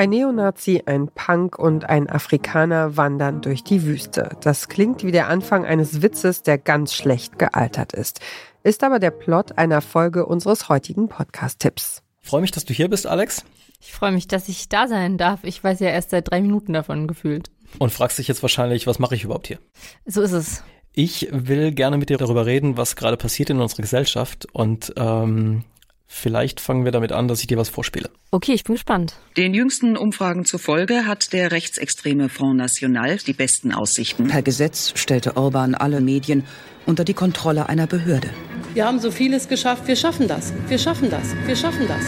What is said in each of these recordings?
Ein Neonazi, ein Punk und ein Afrikaner wandern durch die Wüste. Das klingt wie der Anfang eines Witzes, der ganz schlecht gealtert ist. Ist aber der Plot einer Folge unseres heutigen Podcast-Tipps. Freue mich, dass du hier bist, Alex. Ich freue mich, dass ich da sein darf. Ich weiß ja erst seit drei Minuten davon gefühlt. Und fragst dich jetzt wahrscheinlich, was mache ich überhaupt hier? So ist es. Ich will gerne mit dir darüber reden, was gerade passiert in unserer Gesellschaft und ähm, Vielleicht fangen wir damit an, dass ich dir was vorspiele. Okay, ich bin gespannt. Den jüngsten Umfragen zufolge hat der rechtsextreme Front National die besten Aussichten. Per Gesetz stellte Orban alle Medien unter die Kontrolle einer Behörde. Wir haben so vieles geschafft, wir schaffen das, wir schaffen das, wir schaffen das.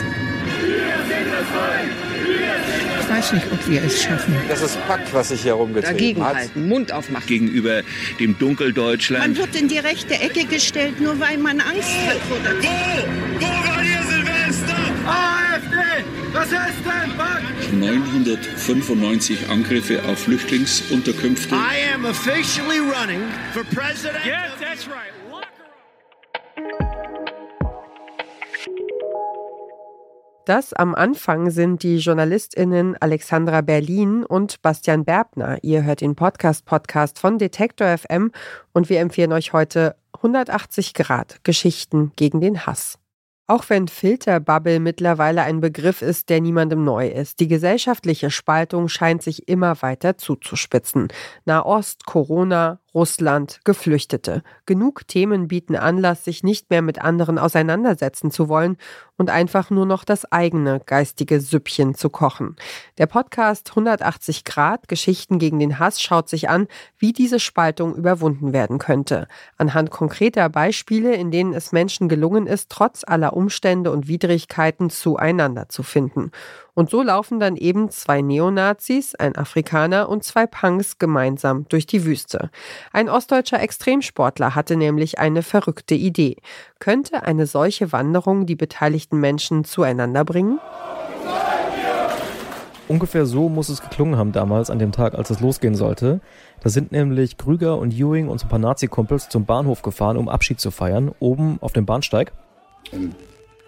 Ich weiß nicht, ob wir es schaffen. Das ist Pakt, was sich hier rumgetrieben Dagegenhalten, Mund aufmachen. Gegenüber dem Dunkeldeutschland. Man wird in die rechte Ecke gestellt, nur weil man Angst hat vor Was ist denn, Pakt? 995 Angriffe auf Flüchtlingsunterkünfte. I am officially running for president. Yes, that's right. Das am Anfang sind die JournalistInnen Alexandra Berlin und Bastian Berbner. Ihr hört den Podcast-Podcast von Detektor FM und wir empfehlen euch heute 180 Grad Geschichten gegen den Hass. Auch wenn Filterbubble mittlerweile ein Begriff ist, der niemandem neu ist. Die gesellschaftliche Spaltung scheint sich immer weiter zuzuspitzen. Nahost, Corona, Russland, Geflüchtete. Genug Themen bieten Anlass, sich nicht mehr mit anderen auseinandersetzen zu wollen und einfach nur noch das eigene geistige Süppchen zu kochen. Der Podcast 180 Grad Geschichten gegen den Hass schaut sich an, wie diese Spaltung überwunden werden könnte. Anhand konkreter Beispiele, in denen es Menschen gelungen ist, trotz aller Umstände und Widrigkeiten zueinander zu finden. Und so laufen dann eben zwei Neonazis, ein Afrikaner und zwei Punks gemeinsam durch die Wüste. Ein ostdeutscher Extremsportler hatte nämlich eine verrückte Idee. Könnte eine solche Wanderung die beteiligten Menschen zueinander bringen? Ungefähr so muss es geklungen haben damals an dem Tag, als es losgehen sollte. Da sind nämlich Krüger und Ewing und so ein paar Nazi-Kumpels zum Bahnhof gefahren, um Abschied zu feiern, oben auf dem Bahnsteig. In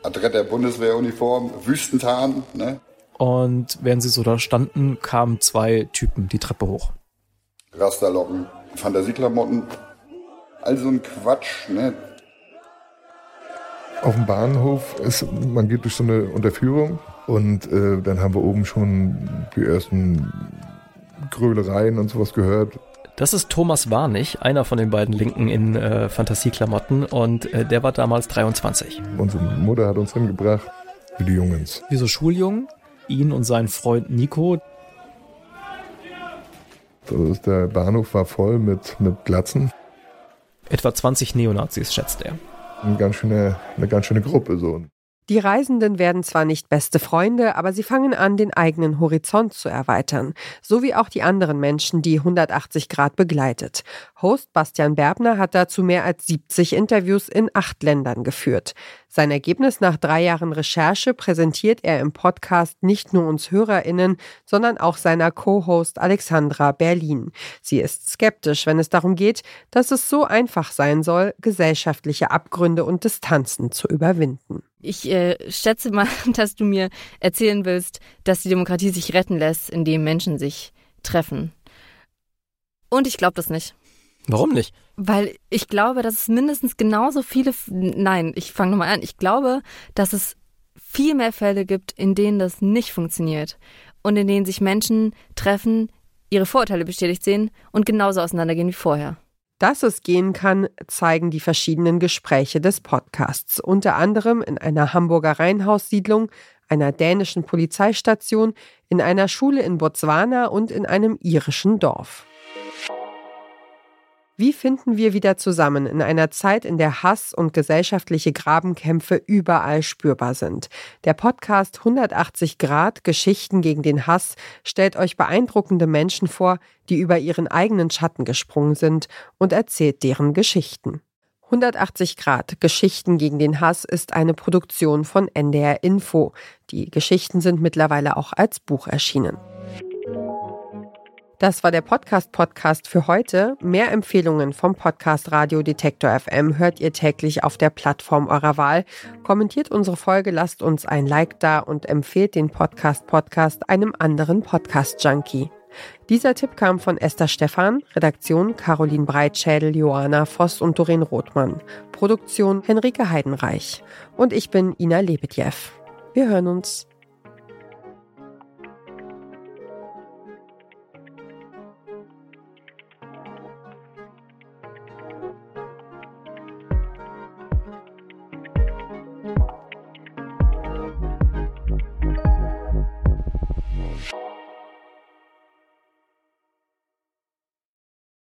adrett der Bundeswehruniform, Wüstentarn, ne? Und während sie so da standen, kamen zwei Typen die Treppe hoch. Rasterlocken, Fantasieklamotten, all so ein Quatsch, ne? Auf dem Bahnhof ist, man geht durch so eine Unterführung und äh, dann haben wir oben schon die ersten Grölereien und sowas gehört. Das ist Thomas Warnig, einer von den beiden Linken in äh, Fantasieklamotten und äh, der war damals 23. Unsere Mutter hat uns hingebracht, wie die Jungens. Wie so Schuljungen, ihn und seinen Freund Nico. Also der Bahnhof war voll mit, mit Glatzen. Etwa 20 Neonazis, schätzt er. Eine ganz schöne, eine ganz schöne Gruppe so. Die Reisenden werden zwar nicht beste Freunde, aber sie fangen an, den eigenen Horizont zu erweitern, so wie auch die anderen Menschen, die 180 Grad begleitet. Host Bastian Berbner hat dazu mehr als 70 Interviews in acht Ländern geführt. Sein Ergebnis nach drei Jahren Recherche präsentiert er im Podcast nicht nur uns HörerInnen, sondern auch seiner Co-Host Alexandra Berlin. Sie ist skeptisch, wenn es darum geht, dass es so einfach sein soll, gesellschaftliche Abgründe und Distanzen zu überwinden. Ich äh, schätze mal, dass du mir erzählen willst, dass die Demokratie sich retten lässt, indem Menschen sich treffen. Und ich glaube das nicht. Warum nicht? Weil ich glaube, dass es mindestens genauso viele. Nein, ich fange nochmal an. Ich glaube, dass es viel mehr Fälle gibt, in denen das nicht funktioniert. Und in denen sich Menschen treffen, ihre Vorurteile bestätigt sehen und genauso auseinandergehen wie vorher. Dass es gehen kann, zeigen die verschiedenen Gespräche des Podcasts. Unter anderem in einer Hamburger Reihenhaussiedlung, einer dänischen Polizeistation, in einer Schule in Botswana und in einem irischen Dorf. Wie finden wir wieder zusammen in einer Zeit, in der Hass und gesellschaftliche Grabenkämpfe überall spürbar sind? Der Podcast 180 Grad Geschichten gegen den Hass stellt euch beeindruckende Menschen vor, die über ihren eigenen Schatten gesprungen sind und erzählt deren Geschichten. 180 Grad Geschichten gegen den Hass ist eine Produktion von NDR Info. Die Geschichten sind mittlerweile auch als Buch erschienen. Das war der Podcast-Podcast für heute. Mehr Empfehlungen vom Podcast Radio Detektor FM hört ihr täglich auf der Plattform eurer Wahl. Kommentiert unsere Folge, lasst uns ein Like da und empfehlt den Podcast-Podcast einem anderen Podcast-Junkie. Dieser Tipp kam von Esther Stephan, Redaktion Caroline Breitschädel, Johanna Voss und Doreen Rothmann, Produktion Henrike Heidenreich. Und ich bin Ina Lebedjew. Wir hören uns.